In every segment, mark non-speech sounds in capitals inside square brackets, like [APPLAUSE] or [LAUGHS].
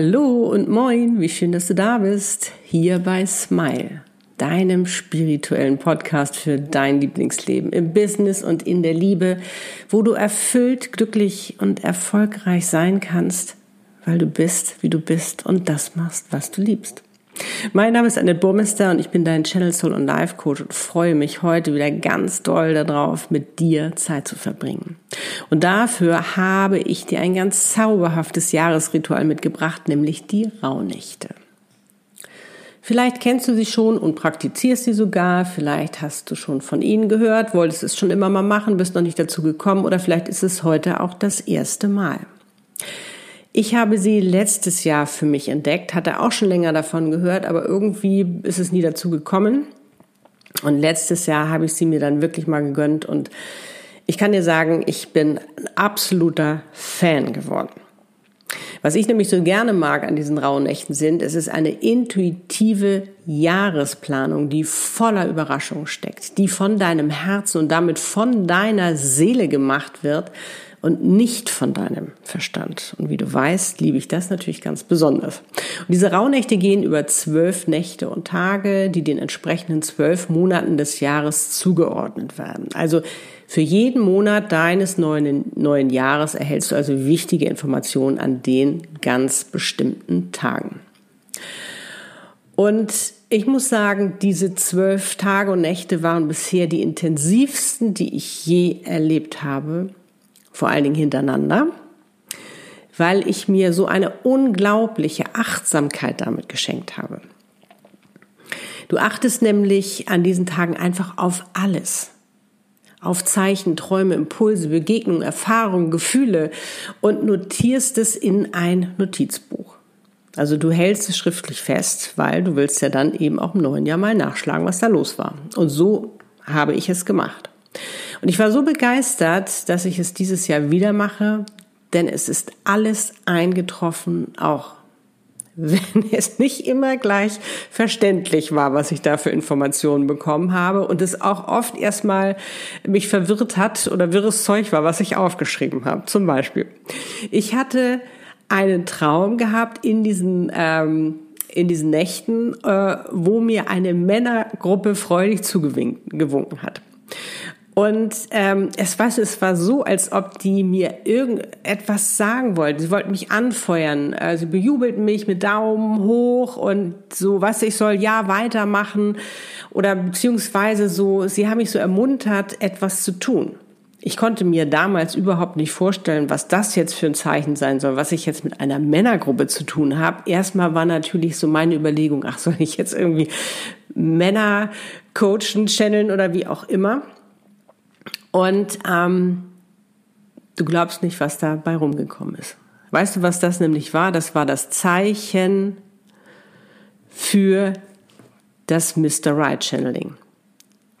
Hallo und moin, wie schön, dass du da bist. Hier bei Smile, deinem spirituellen Podcast für dein Lieblingsleben im Business und in der Liebe, wo du erfüllt, glücklich und erfolgreich sein kannst, weil du bist, wie du bist und das machst, was du liebst. Mein Name ist Annette Burmester und ich bin dein Channel Soul und Life Coach und freue mich heute wieder ganz doll darauf, mit dir Zeit zu verbringen. Und dafür habe ich dir ein ganz zauberhaftes Jahresritual mitgebracht, nämlich die Rauhnächte. Vielleicht kennst du sie schon und praktizierst sie sogar, vielleicht hast du schon von ihnen gehört, wolltest es schon immer mal machen, bist noch nicht dazu gekommen oder vielleicht ist es heute auch das erste Mal. Ich habe sie letztes Jahr für mich entdeckt, hatte auch schon länger davon gehört, aber irgendwie ist es nie dazu gekommen. Und letztes Jahr habe ich sie mir dann wirklich mal gegönnt und ich kann dir sagen, ich bin ein absoluter Fan geworden. Was ich nämlich so gerne mag an diesen rauen Nächten sind, es ist eine intuitive Jahresplanung, die voller Überraschung steckt, die von deinem Herzen und damit von deiner Seele gemacht wird, und nicht von deinem Verstand. Und wie du weißt, liebe ich das natürlich ganz besonders. Und diese Rauhnächte gehen über zwölf Nächte und Tage, die den entsprechenden zwölf Monaten des Jahres zugeordnet werden. Also für jeden Monat deines neuen, neuen Jahres erhältst du also wichtige Informationen an den ganz bestimmten Tagen. Und ich muss sagen, diese zwölf Tage und Nächte waren bisher die intensivsten, die ich je erlebt habe vor allen Dingen hintereinander, weil ich mir so eine unglaubliche Achtsamkeit damit geschenkt habe. Du achtest nämlich an diesen Tagen einfach auf alles. Auf Zeichen, Träume, Impulse, Begegnungen, Erfahrungen, Gefühle und notierst es in ein Notizbuch. Also du hältst es schriftlich fest, weil du willst ja dann eben auch im neuen Jahr mal nachschlagen, was da los war. Und so habe ich es gemacht. Und ich war so begeistert, dass ich es dieses Jahr wieder mache, denn es ist alles eingetroffen, auch wenn [LAUGHS] es nicht immer gleich verständlich war, was ich da für Informationen bekommen habe und es auch oft erstmal mich verwirrt hat oder wirres Zeug war, was ich aufgeschrieben habe. Zum Beispiel, ich hatte einen Traum gehabt in diesen ähm, in diesen Nächten, äh, wo mir eine Männergruppe freudig zugewunken hat. Und ähm, es, war, es war so, als ob die mir irgendetwas sagen wollten. Sie wollten mich anfeuern. Äh, sie bejubelten mich mit Daumen hoch und so, was ich soll ja weitermachen. Oder beziehungsweise so, sie haben mich so ermuntert, etwas zu tun. Ich konnte mir damals überhaupt nicht vorstellen, was das jetzt für ein Zeichen sein soll, was ich jetzt mit einer Männergruppe zu tun habe. Erstmal war natürlich so meine Überlegung, ach, soll ich jetzt irgendwie Männer coachen, channeln oder wie auch immer. Und ähm, du glaubst nicht, was dabei rumgekommen ist. Weißt du, was das nämlich war? Das war das Zeichen für das Mr. Right Channeling.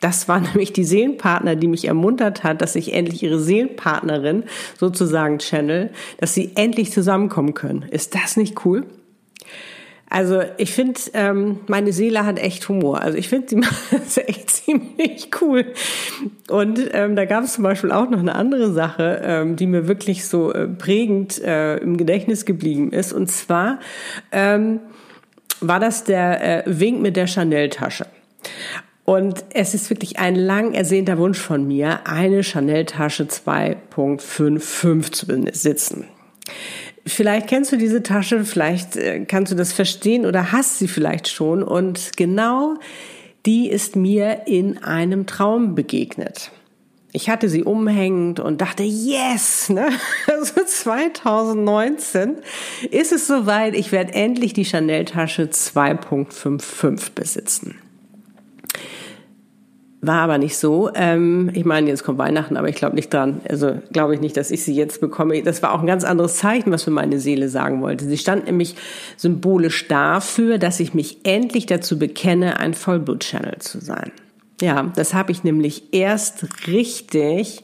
Das war [LAUGHS] nämlich die Seelenpartner, die mich ermuntert hat, dass ich endlich ihre Seelenpartnerin sozusagen channel, dass sie endlich zusammenkommen können. Ist das nicht cool? Also ich finde, ähm, meine Seele hat echt Humor. Also ich finde, sie [LAUGHS] macht echt ziemlich cool. Und ähm, da gab es zum Beispiel auch noch eine andere Sache, ähm, die mir wirklich so äh, prägend äh, im Gedächtnis geblieben ist. Und zwar ähm, war das der äh, Wink mit der Chanel-Tasche. Und es ist wirklich ein lang ersehnter Wunsch von mir, eine Chanel-Tasche 2.55 zu besitzen. Vielleicht kennst du diese Tasche, vielleicht äh, kannst du das verstehen oder hast sie vielleicht schon. Und genau die ist mir in einem Traum begegnet. Ich hatte sie umhängend und dachte, yes, ne? [LAUGHS] Also 2019 ist es soweit, ich werde endlich die Chanel-Tasche 2.55 besitzen. War aber nicht so. Ähm, ich meine, jetzt kommt Weihnachten, aber ich glaube nicht dran. Also glaube ich nicht, dass ich sie jetzt bekomme. Das war auch ein ganz anderes Zeichen, was für meine Seele sagen wollte. Sie stand nämlich symbolisch dafür, dass ich mich endlich dazu bekenne, ein Vollblut-Channel zu sein. Ja, das habe ich nämlich erst richtig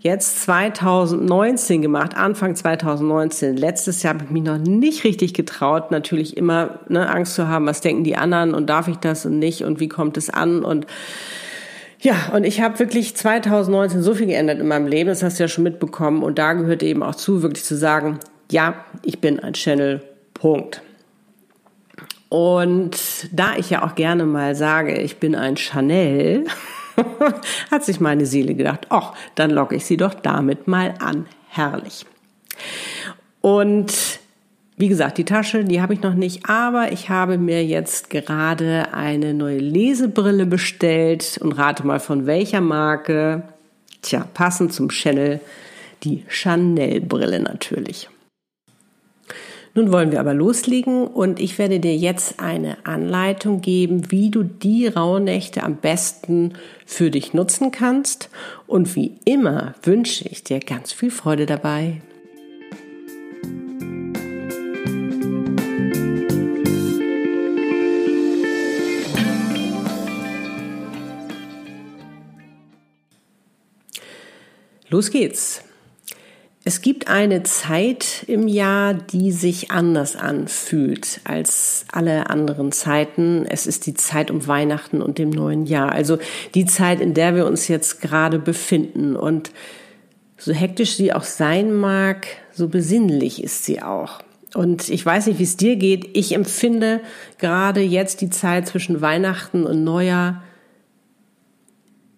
jetzt 2019 gemacht, Anfang 2019. Letztes Jahr habe ich mich noch nicht richtig getraut, natürlich immer ne, Angst zu haben, was denken die anderen und darf ich das und nicht und wie kommt es an und ja, und ich habe wirklich 2019 so viel geändert in meinem Leben, das hast du ja schon mitbekommen. Und da gehört eben auch zu, wirklich zu sagen, ja, ich bin ein Channel, Punkt. Und da ich ja auch gerne mal sage, ich bin ein Chanel, [LAUGHS] hat sich meine Seele gedacht, ach, dann locke ich sie doch damit mal an. Herrlich. Und wie gesagt, die Tasche, die habe ich noch nicht, aber ich habe mir jetzt gerade eine neue Lesebrille bestellt und rate mal von welcher Marke. Tja, passend zum Channel, die Chanel-Brille natürlich. Nun wollen wir aber loslegen und ich werde dir jetzt eine Anleitung geben, wie du die Rauhnächte am besten für dich nutzen kannst. Und wie immer wünsche ich dir ganz viel Freude dabei. Los geht's. Es gibt eine Zeit im Jahr, die sich anders anfühlt als alle anderen Zeiten. Es ist die Zeit um Weihnachten und dem neuen Jahr. Also die Zeit, in der wir uns jetzt gerade befinden. Und so hektisch sie auch sein mag, so besinnlich ist sie auch. Und ich weiß nicht, wie es dir geht. Ich empfinde gerade jetzt die Zeit zwischen Weihnachten und Neujahr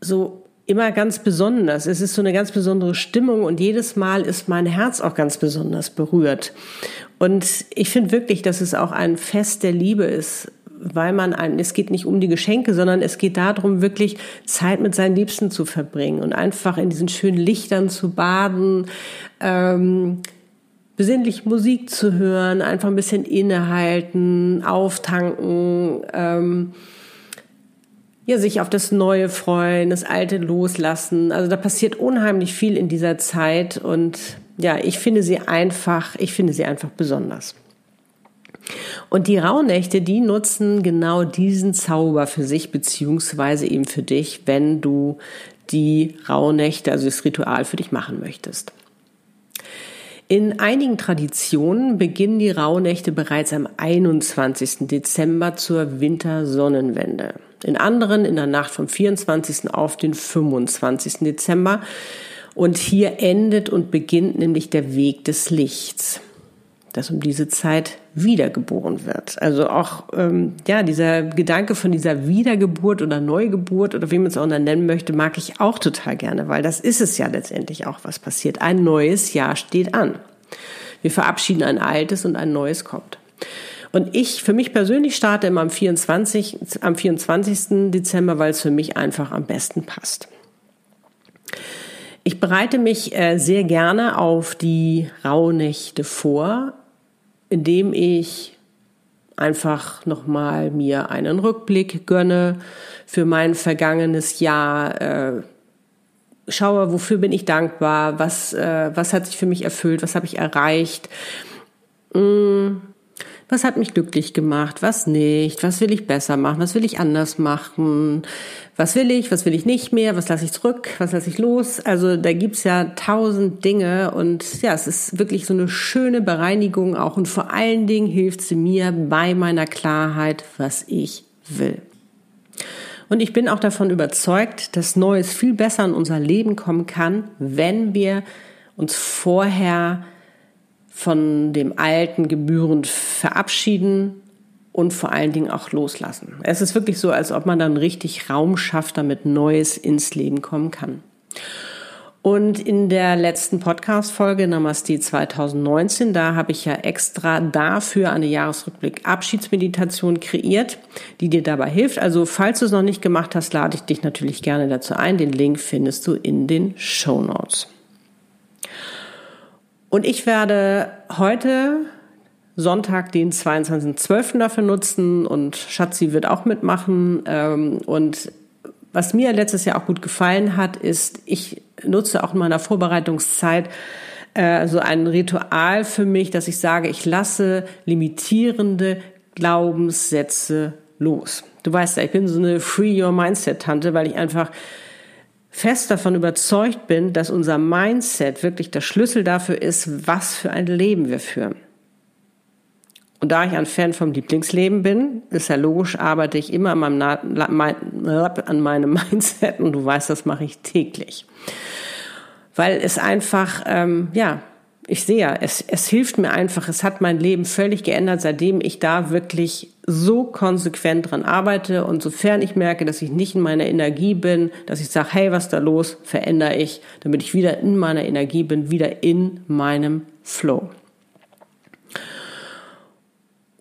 so immer ganz besonders. Es ist so eine ganz besondere Stimmung und jedes Mal ist mein Herz auch ganz besonders berührt. Und ich finde wirklich, dass es auch ein Fest der Liebe ist, weil man ein, es geht nicht um die Geschenke, sondern es geht darum, wirklich Zeit mit seinen Liebsten zu verbringen und einfach in diesen schönen Lichtern zu baden, ähm, besinnlich Musik zu hören, einfach ein bisschen innehalten, auftanken, ähm, ja, sich auf das Neue freuen, das Alte loslassen. Also da passiert unheimlich viel in dieser Zeit und ja, ich finde sie einfach, ich finde sie einfach besonders. Und die Rauhnächte, die nutzen genau diesen Zauber für sich beziehungsweise eben für dich, wenn du die Rauhnächte, also das Ritual für dich machen möchtest. In einigen Traditionen beginnen die Rauhnächte bereits am 21. Dezember zur Wintersonnenwende. In anderen in der Nacht vom 24. auf den 25. Dezember. Und hier endet und beginnt nämlich der Weg des Lichts, das um diese Zeit wiedergeboren wird. Also auch ähm, ja dieser Gedanke von dieser Wiedergeburt oder Neugeburt oder wie man es auch nennen möchte, mag ich auch total gerne, weil das ist es ja letztendlich auch, was passiert. Ein neues Jahr steht an. Wir verabschieden ein altes und ein neues kommt. Und ich, für mich persönlich starte immer am 24, am 24. Dezember, weil es für mich einfach am besten passt. Ich bereite mich äh, sehr gerne auf die Rauhnächte vor, indem ich einfach nochmal mir einen Rückblick gönne für mein vergangenes Jahr, äh, schaue, wofür bin ich dankbar, was, äh, was hat sich für mich erfüllt, was habe ich erreicht, mm, was hat mich glücklich gemacht, was nicht, was will ich besser machen, was will ich anders machen, was will ich, was will ich nicht mehr, was lasse ich zurück, was lasse ich los. Also da gibt's ja tausend Dinge und ja, es ist wirklich so eine schöne Bereinigung auch und vor allen Dingen hilft sie mir bei meiner Klarheit, was ich will. Und ich bin auch davon überzeugt, dass Neues viel besser in unser Leben kommen kann, wenn wir uns vorher von dem Alten gebührend verabschieden und vor allen Dingen auch loslassen. Es ist wirklich so, als ob man dann richtig Raum schafft, damit Neues ins Leben kommen kann. Und in der letzten Podcast-Folge Namaste 2019, da habe ich ja extra dafür eine Jahresrückblick Abschiedsmeditation kreiert, die dir dabei hilft. Also falls du es noch nicht gemacht hast, lade ich dich natürlich gerne dazu ein. Den Link findest du in den Show Notes. Und ich werde heute Sonntag, den 22.12. dafür nutzen und Schatzi wird auch mitmachen. Ähm, und was mir letztes Jahr auch gut gefallen hat, ist, ich nutze auch in meiner Vorbereitungszeit äh, so ein Ritual für mich, dass ich sage, ich lasse limitierende Glaubenssätze los. Du weißt ja, ich bin so eine Free Your Mindset Tante, weil ich einfach fest davon überzeugt bin, dass unser Mindset wirklich der Schlüssel dafür ist, was für ein Leben wir führen. Und da ich ein Fan vom Lieblingsleben bin, ist ja logisch, arbeite ich immer an meinem [LAUGHS] Mindset und du weißt, das mache ich täglich. Weil es einfach, ähm, ja, Ich sehe ja, es, es hilft mir einfach. Es hat mein Leben völlig geändert, seitdem ich da wirklich so konsequent dran arbeite. Und sofern ich merke, dass ich nicht in meiner Energie bin, dass ich sage, hey, was da los, verändere ich, damit ich wieder in meiner Energie bin, wieder in meinem Flow.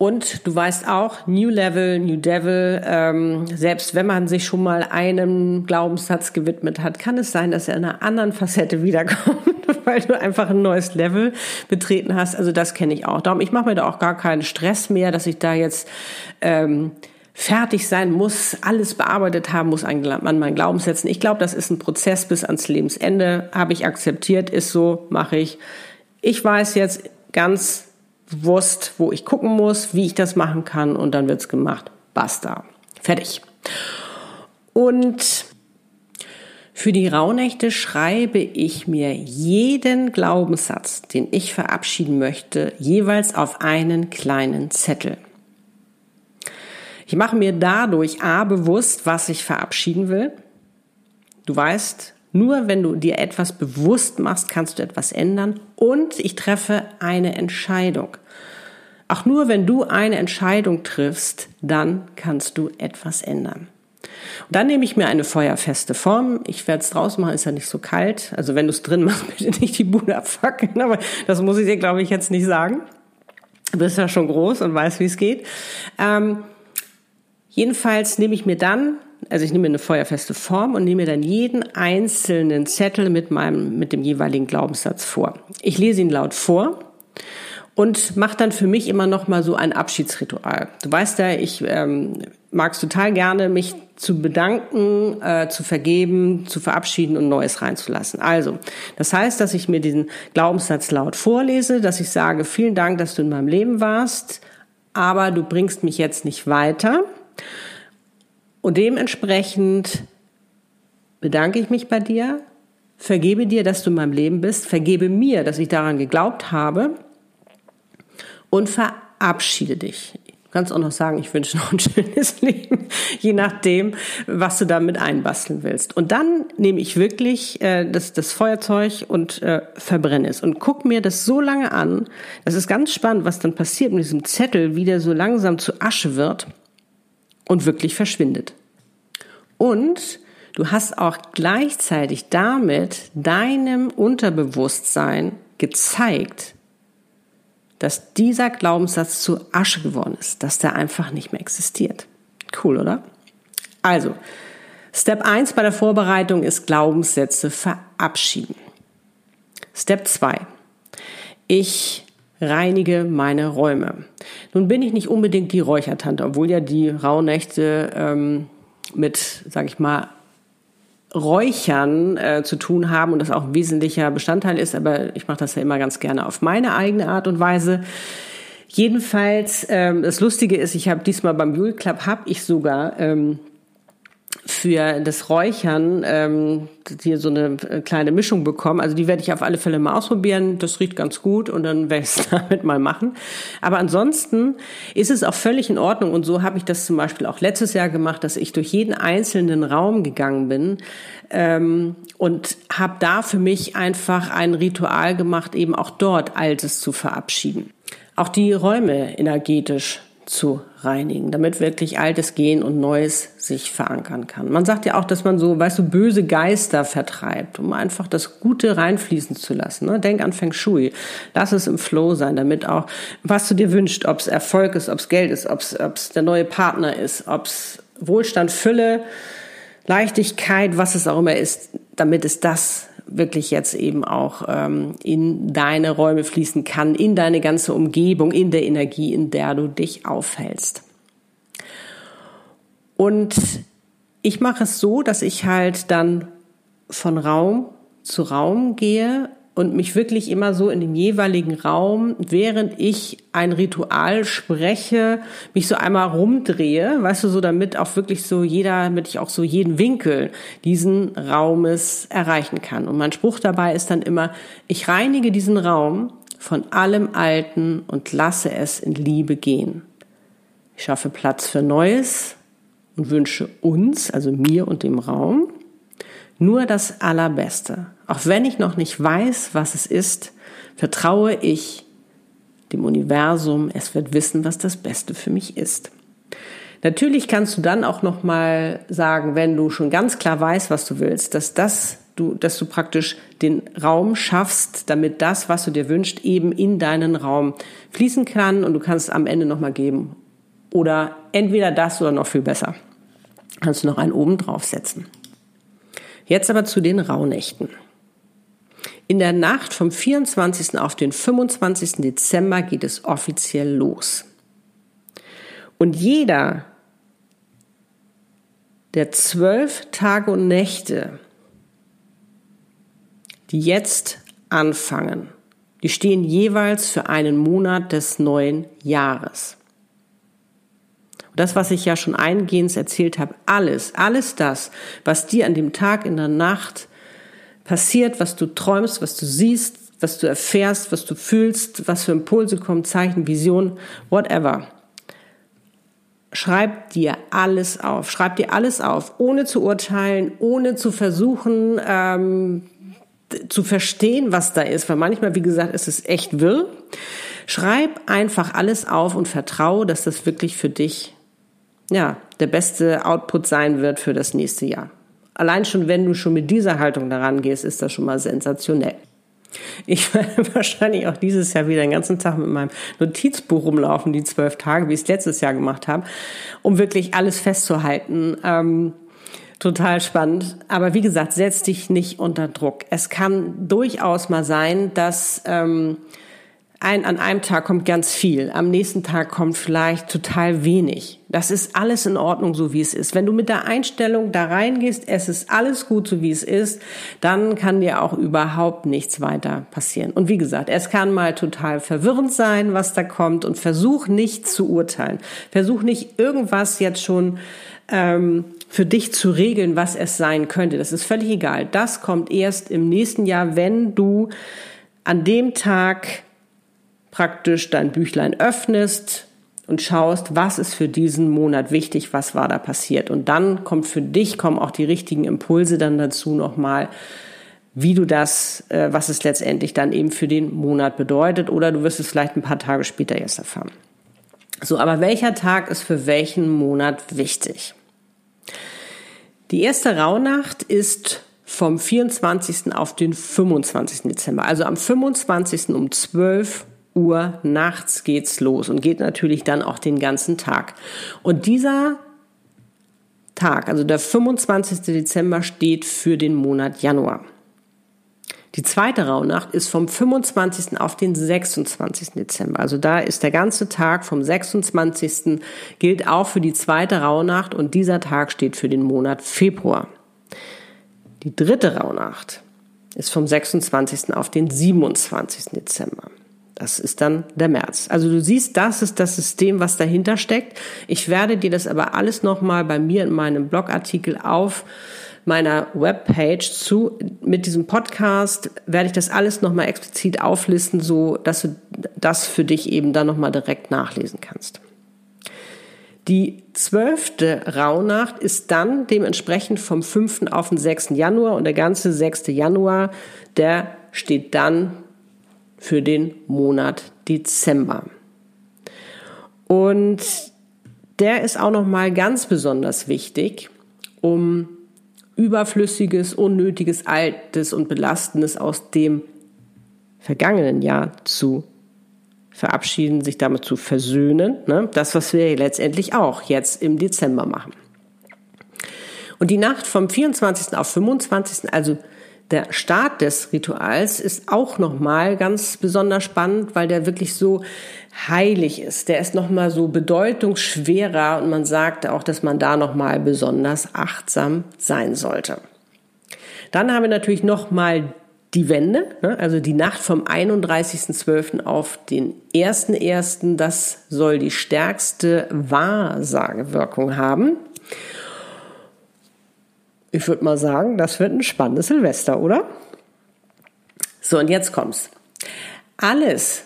Und du weißt auch, New Level, New Devil, ähm, selbst wenn man sich schon mal einem Glaubenssatz gewidmet hat, kann es sein, dass er in einer anderen Facette wiederkommt, [LAUGHS] weil du einfach ein neues Level betreten hast. Also das kenne ich auch. Darum, ich mache mir da auch gar keinen Stress mehr, dass ich da jetzt ähm, fertig sein muss, alles bearbeitet haben muss an meinen Glaubenssätzen. Ich glaube, das ist ein Prozess bis ans Lebensende. Habe ich akzeptiert, ist so, mache ich. Ich weiß jetzt ganz bewusst, wo ich gucken muss, wie ich das machen kann und dann wird's gemacht. Basta. Fertig. Und für die Rauhnächte schreibe ich mir jeden Glaubenssatz, den ich verabschieden möchte, jeweils auf einen kleinen Zettel. Ich mache mir dadurch A bewusst, was ich verabschieden will. Du weißt, nur wenn du dir etwas bewusst machst, kannst du etwas ändern. Und ich treffe eine Entscheidung. Auch nur wenn du eine Entscheidung triffst, dann kannst du etwas ändern. Und dann nehme ich mir eine feuerfeste Form. Ich werde es draus machen, ist ja nicht so kalt. Also wenn du es drin machst, [LAUGHS] bitte nicht die Bude abfackeln. Aber das muss ich dir, glaube ich, jetzt nicht sagen. Du bist ja schon groß und weißt, wie es geht. Ähm, jedenfalls nehme ich mir dann, also ich nehme mir eine feuerfeste Form und nehme mir dann jeden einzelnen Zettel mit meinem, mit dem jeweiligen Glaubenssatz vor. Ich lese ihn laut vor und mache dann für mich immer noch mal so ein Abschiedsritual. Du weißt ja, ich ähm, mag es total gerne, mich zu bedanken, äh, zu vergeben, zu verabschieden und Neues reinzulassen. Also, das heißt, dass ich mir diesen Glaubenssatz laut vorlese, dass ich sage, vielen Dank, dass du in meinem Leben warst, aber du bringst mich jetzt nicht weiter. Und dementsprechend bedanke ich mich bei dir, vergebe dir, dass du in meinem Leben bist, vergebe mir, dass ich daran geglaubt habe und verabschiede dich. Du kannst auch noch sagen, ich wünsche noch ein schönes [LAUGHS] Leben, je nachdem, was du damit einbasteln willst. Und dann nehme ich wirklich äh, das, das Feuerzeug und äh, verbrenne es und guck mir das so lange an. Das ist ganz spannend, was dann passiert mit diesem Zettel, wie der so langsam zu Asche wird und wirklich verschwindet. Und du hast auch gleichzeitig damit deinem Unterbewusstsein gezeigt, dass dieser Glaubenssatz zu Asche geworden ist, dass der einfach nicht mehr existiert. Cool, oder? Also, Step 1 bei der Vorbereitung ist Glaubenssätze verabschieden. Step 2. Ich reinige meine Räume. Nun bin ich nicht unbedingt die Räuchertante, obwohl ja die Rauhnächte ähm, mit, sag ich mal, Räuchern äh, zu tun haben und das auch ein wesentlicher Bestandteil ist, aber ich mache das ja immer ganz gerne auf meine eigene Art und Weise. Jedenfalls, ähm, das Lustige ist, ich habe diesmal beim Jule Club habe ich sogar ähm, für das Räuchern ähm, hier so eine äh, kleine Mischung bekommen. Also die werde ich auf alle Fälle mal ausprobieren. Das riecht ganz gut und dann werde ich es [LAUGHS] damit mal machen. Aber ansonsten ist es auch völlig in Ordnung und so habe ich das zum Beispiel auch letztes Jahr gemacht, dass ich durch jeden einzelnen Raum gegangen bin ähm, und habe da für mich einfach ein Ritual gemacht, eben auch dort Altes zu verabschieden. Auch die Räume energetisch zu reinigen, damit wirklich Altes gehen und Neues sich verankern kann. Man sagt ja auch, dass man so, weißt du, böse Geister vertreibt, um einfach das Gute reinfließen zu lassen. Ne? Denk an Feng Shui. Lass es im Flow sein, damit auch, was du dir wünschst, ob es Erfolg ist, ob es Geld ist, ob es der neue Partner ist, ob es Wohlstand, Fülle, Leichtigkeit, was es auch immer ist, damit es das wirklich jetzt eben auch ähm, in deine Räume fließen kann, in deine ganze Umgebung, in der Energie, in der du dich aufhältst. Und ich mache es so, dass ich halt dann von Raum zu Raum gehe und mich wirklich immer so in dem jeweiligen Raum, während ich ein Ritual spreche, mich so einmal rumdrehe, weißt du, so damit auch wirklich so jeder, damit ich auch so jeden Winkel diesen Raumes erreichen kann. Und mein Spruch dabei ist dann immer, ich reinige diesen Raum von allem Alten und lasse es in Liebe gehen. Ich schaffe Platz für Neues und wünsche uns, also mir und dem Raum, Nur das Allerbeste. Auch wenn ich noch nicht weiß, was es ist, vertraue ich dem Universum, es wird wissen, was das Beste für mich ist. Natürlich kannst du dann auch noch mal sagen, wenn du schon ganz klar weißt, was du willst, dass das du, dass du praktisch den Raum schaffst, damit das, was du dir wünschst, eben in deinen Raum fließen kann und du kannst am Ende noch mal geben. Oder entweder das oder noch viel besser. Kannst du noch einen oben draufsetzen. Jetzt aber zu den Rauhnächten. In der Nacht vom 24. auf den 25. Dezember geht es offiziell los. Und jeder der zwölf Tage und Nächte, die jetzt anfangen, die stehen jeweils für einen Monat des neuen Jahres. Und das, was ich ja schon eingehend erzählt habe, alles, alles das, was dir an dem Tag in der Nacht passiert, was du träumst, was du siehst, was du erfährst, was du fühlst, was für Impulse kommen, Zeichen, Visionen, whatever. Schreib dir alles auf. Schreib dir alles auf, ohne zu urteilen, ohne zu versuchen ähm, zu verstehen, was da ist. Weil manchmal, wie gesagt, ist es echt wirr. Schreib einfach alles auf und vertraue, dass das wirklich für dich ja der beste Output sein wird für das nächste Jahr. Allein schon, wenn du schon mit dieser Haltung daran gehst, ist das schon mal sensationell. Ich [LAUGHS] werde wahrscheinlich auch dieses Jahr wieder den ganzen Tag mit meinem Notizbuch rumlaufen, die zwölf Tage, wie ich es letztes Jahr gemacht habe, um wirklich alles festzuhalten. Ähm, total spannend. Aber wie gesagt, setz dich nicht unter Druck. Es kann durchaus mal sein, dass ähm, ein, an einem Tag kommt ganz viel, am nächsten Tag kommt vielleicht total wenig. Das ist alles in Ordnung, so wie es ist. Wenn du mit der Einstellung da reingehst, es ist alles gut, so wie es ist, dann kann dir auch überhaupt nichts weiter passieren. Und wie gesagt, es kann mal total verwirrend sein, was da kommt und versuch nicht zu urteilen. Versuch nicht irgendwas jetzt schon ähm, für dich zu regeln, was es sein könnte. Das ist völlig egal. Das kommt erst im nächsten Jahr, wenn du an dem Tag praktisch dein Büchlein öffnest und schaust, was ist für diesen Monat wichtig, was war da passiert. Und dann kommt für dich, kommen auch die richtigen Impulse dann dazu nochmal, wie du das, äh, was es letztendlich dann eben für den Monat bedeutet. Oder du wirst es vielleicht ein paar Tage später erst erfahren. So, aber welcher Tag ist für welchen Monat wichtig? Die erste Rauhnacht ist vom 24. auf den 25. Dezember. Also am 25. um 12 Uhr nachts geht's los und geht natürlich dann auch den ganzen Tag. Und dieser Tag, also der 25. Dezember, steht für den Monat Januar. Die zweite Rauhnacht ist vom 25. auf den 26. Dezember. Also da ist der ganze Tag vom 26. gilt auch für die zweite Rauhnacht und dieser Tag steht für den Monat Februar. Die dritte Rauhnacht ist vom 26. auf den 27. Dezember. Das ist dann der März. Also du siehst, das ist das System, was dahinter steckt. Ich werde dir das aber alles nochmal bei mir in meinem Blogartikel auf meiner Webpage zu. Mit diesem Podcast werde ich das alles nochmal explizit auflisten, so dass du das für dich eben dann nochmal direkt nachlesen kannst. Die zwölfte Rauhnacht ist dann dementsprechend vom 5. auf den 6. Januar und der ganze 6. Januar, der steht dann für den Monat Dezember. Und der ist auch noch mal ganz besonders wichtig, um überflüssiges, unnötiges, altes und belastendes aus dem vergangenen Jahr zu verabschieden, sich damit zu versöhnen. Ne? Das, was wir letztendlich auch jetzt im Dezember machen. Und die Nacht vom 24. auf 25., also der Start des Rituals ist auch nochmal ganz besonders spannend, weil der wirklich so heilig ist. Der ist nochmal so bedeutungsschwerer und man sagt auch, dass man da nochmal besonders achtsam sein sollte. Dann haben wir natürlich nochmal die Wende, ne? also die Nacht vom 31.12. auf den 1.1. Das soll die stärkste Wahrsagewirkung haben. Ich würde mal sagen, das wird ein spannendes Silvester, oder? So, und jetzt kommt's. Alles,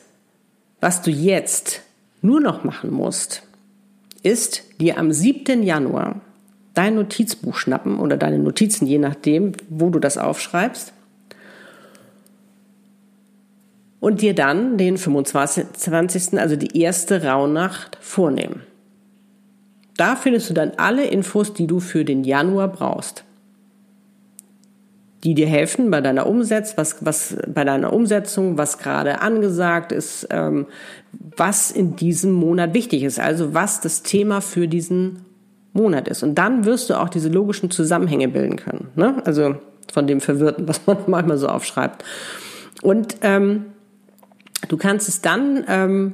was du jetzt nur noch machen musst, ist dir am 7. Januar dein Notizbuch schnappen oder deine Notizen, je nachdem, wo du das aufschreibst. Und dir dann den 25., also die erste Rauhnacht vornehmen. Da findest du dann alle Infos, die du für den Januar brauchst. Die dir helfen bei deiner Umsetzung, was, was bei deiner Umsetzung, was gerade angesagt ist, ähm, was in diesem Monat wichtig ist, also was das Thema für diesen Monat ist. Und dann wirst du auch diese logischen Zusammenhänge bilden können. Ne? Also von dem Verwirrten, was man [LAUGHS] manchmal so aufschreibt. Und ähm, du kannst es dann ähm,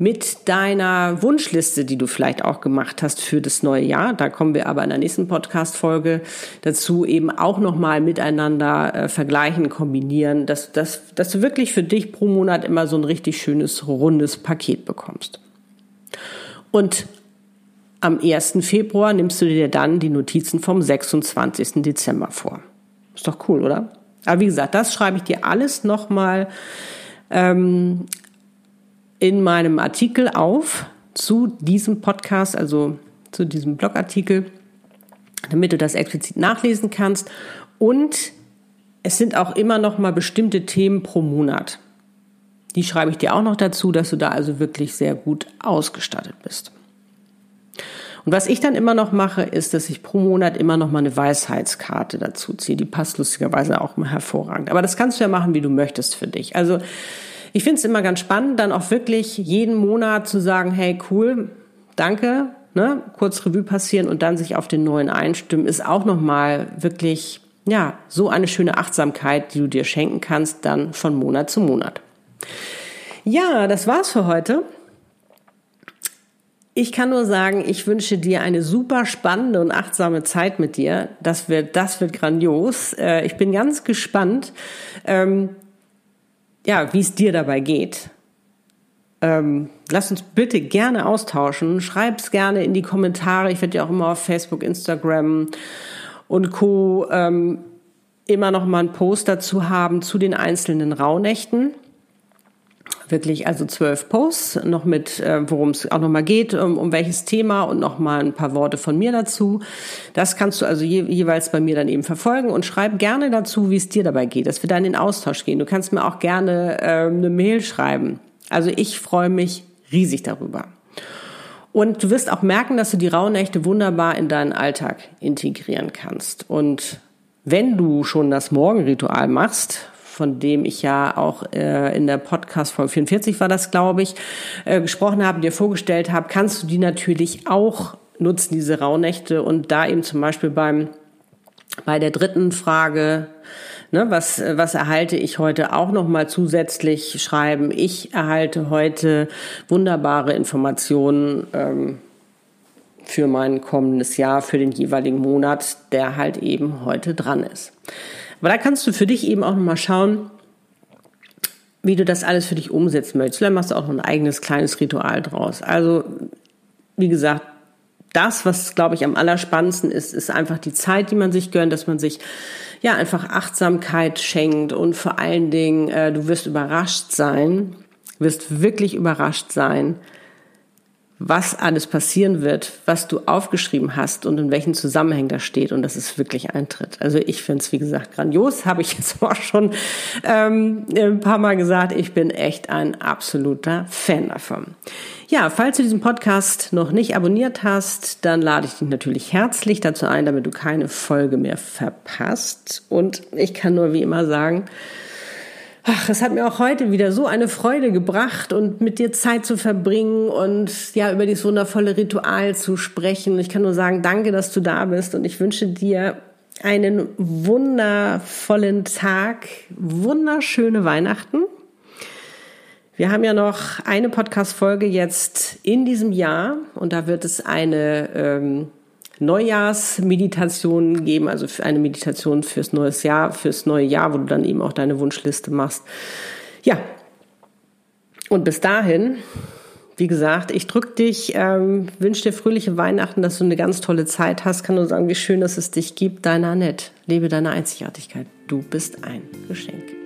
mit deiner Wunschliste, die du vielleicht auch gemacht hast für das neue Jahr, da kommen wir aber in der nächsten Podcast-Folge dazu, eben auch nochmal miteinander äh, vergleichen, kombinieren, dass, dass, dass du wirklich für dich pro Monat immer so ein richtig schönes, rundes Paket bekommst. Und am 1. Februar nimmst du dir dann die Notizen vom 26. Dezember vor. Ist doch cool, oder? Aber wie gesagt, das schreibe ich dir alles nochmal ähm, in meinem Artikel auf zu diesem Podcast, also zu diesem Blogartikel, damit du das explizit nachlesen kannst. Und es sind auch immer noch mal bestimmte Themen pro Monat. Die schreibe ich dir auch noch dazu, dass du da also wirklich sehr gut ausgestattet bist. Und was ich dann immer noch mache, ist, dass ich pro Monat immer noch mal eine Weisheitskarte dazu ziehe. Die passt lustigerweise auch mal hervorragend. Aber das kannst du ja machen, wie du möchtest für dich. Also ich finde es immer ganz spannend, dann auch wirklich jeden Monat zu sagen, hey, cool, danke, ne, kurz Revue passieren und dann sich auf den neuen einstimmen, ist auch nochmal wirklich, ja, so eine schöne Achtsamkeit, die du dir schenken kannst, dann von Monat zu Monat. Ja, das war's für heute. Ich kann nur sagen, ich wünsche dir eine super spannende und achtsame Zeit mit dir. Das wird, das wird grandios. Äh, ich bin ganz gespannt, ähm, ja, wie es dir dabei geht. Ähm, lass uns bitte gerne austauschen. Schreib's gerne in die Kommentare. Ich werde ja auch immer auf Facebook, Instagram und Co. Ähm, immer noch mal einen Post dazu haben zu den einzelnen Rauhnächten wirklich also zwölf Posts, noch mit, äh, worum es auch nochmal geht, um, um welches Thema und nochmal ein paar Worte von mir dazu. Das kannst du also je, jeweils bei mir dann eben verfolgen und schreib gerne dazu, wie es dir dabei geht, dass wir dann in den Austausch gehen. Du kannst mir auch gerne äh, eine Mail schreiben. Also ich freue mich riesig darüber. Und du wirst auch merken, dass du die Rauhnächte wunderbar in deinen Alltag integrieren kannst. Und wenn du schon das Morgenritual machst, von dem ich ja auch äh, in der Podcast Folge 44 war das, glaube ich, äh, gesprochen habe, dir vorgestellt habe, kannst du die natürlich auch nutzen, diese Rauhnächte und da eben zum Beispiel beim bei der dritten Frage, ne, was, was erhalte ich heute auch noch mal zusätzlich schreiben? Ich erhalte heute wunderbare Informationen ähm, für mein kommendes Jahr, für den jeweiligen Monat, der halt eben heute dran ist. Aber da kannst du für dich eben auch nochmal schauen, wie du das alles für dich umsetzen möchtest. Vielleicht machst du auch noch ein eigenes kleines Ritual draus. Also, wie gesagt, das, was, glaube ich, am allerspannendsten ist, ist einfach die Zeit, die man sich gönnt, dass man sich ja einfach Achtsamkeit schenkt und vor allen Dingen, äh, du wirst überrascht sein, wirst wirklich überrascht sein, was alles passieren wird, was du aufgeschrieben hast und in welchen Zusammenhängen das steht und dass es wirklich eintritt. Also ich finde es, wie gesagt, grandios, [LAUGHS] habe ich jetzt auch schon ähm, ein paar Mal gesagt. Ich bin echt ein absoluter Fan davon. Ja, falls du diesen Podcast noch nicht abonniert hast, dann lade ich dich natürlich herzlich dazu ein, damit du keine Folge mehr verpasst. Und ich kann nur wie immer sagen, Ach, es hat mir auch heute wieder so eine Freude gebracht und mit dir Zeit zu verbringen und ja, über dieses wundervolle Ritual zu sprechen. Ich kann nur sagen, danke, dass du da bist und ich wünsche dir einen wundervollen Tag, wunderschöne Weihnachten. Wir haben ja noch eine Podcast-Folge jetzt in diesem Jahr und da wird es eine ähm, Neujahrsmeditation geben, also eine Meditation fürs neues Jahr, fürs neue Jahr, wo du dann eben auch deine Wunschliste machst. Ja. Und bis dahin, wie gesagt, ich drücke dich, ähm, wünsche dir fröhliche Weihnachten, dass du eine ganz tolle Zeit hast. Kann nur sagen, wie schön, dass es dich gibt. Deine Annette. Lebe deine Einzigartigkeit. Du bist ein Geschenk.